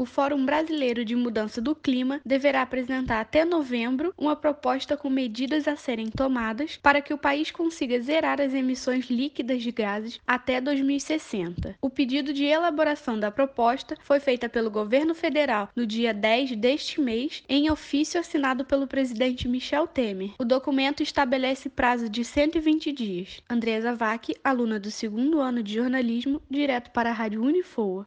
O Fórum Brasileiro de Mudança do Clima deverá apresentar até novembro uma proposta com medidas a serem tomadas para que o país consiga zerar as emissões líquidas de gases até 2060. O pedido de elaboração da proposta foi feita pelo governo federal no dia 10 deste mês, em ofício assinado pelo presidente Michel Temer. O documento estabelece prazo de 120 dias. Andresa Vac, aluna do segundo ano de jornalismo, direto para a Rádio Unifoa.